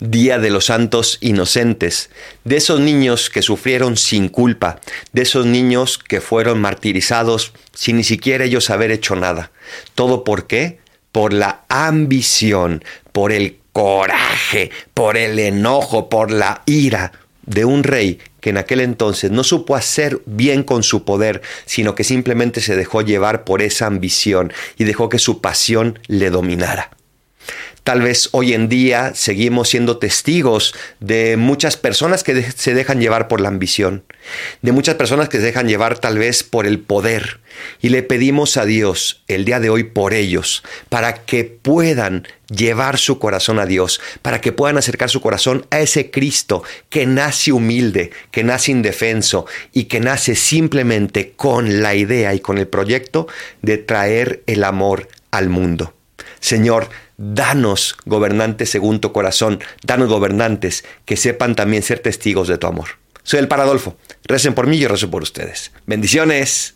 Día de los Santos Inocentes, de esos niños que sufrieron sin culpa, de esos niños que fueron martirizados sin ni siquiera ellos haber hecho nada. ¿Todo por qué? Por la ambición, por el coraje, por el enojo, por la ira de un rey que en aquel entonces no supo hacer bien con su poder, sino que simplemente se dejó llevar por esa ambición y dejó que su pasión le dominara. Tal vez hoy en día seguimos siendo testigos de muchas personas que se dejan llevar por la ambición, de muchas personas que se dejan llevar tal vez por el poder. Y le pedimos a Dios el día de hoy por ellos, para que puedan llevar su corazón a Dios, para que puedan acercar su corazón a ese Cristo que nace humilde, que nace indefenso y que nace simplemente con la idea y con el proyecto de traer el amor al mundo. Señor, danos gobernantes según tu corazón, danos gobernantes que sepan también ser testigos de tu amor. Soy el Paradolfo. Recen por mí y yo rezo por ustedes. Bendiciones.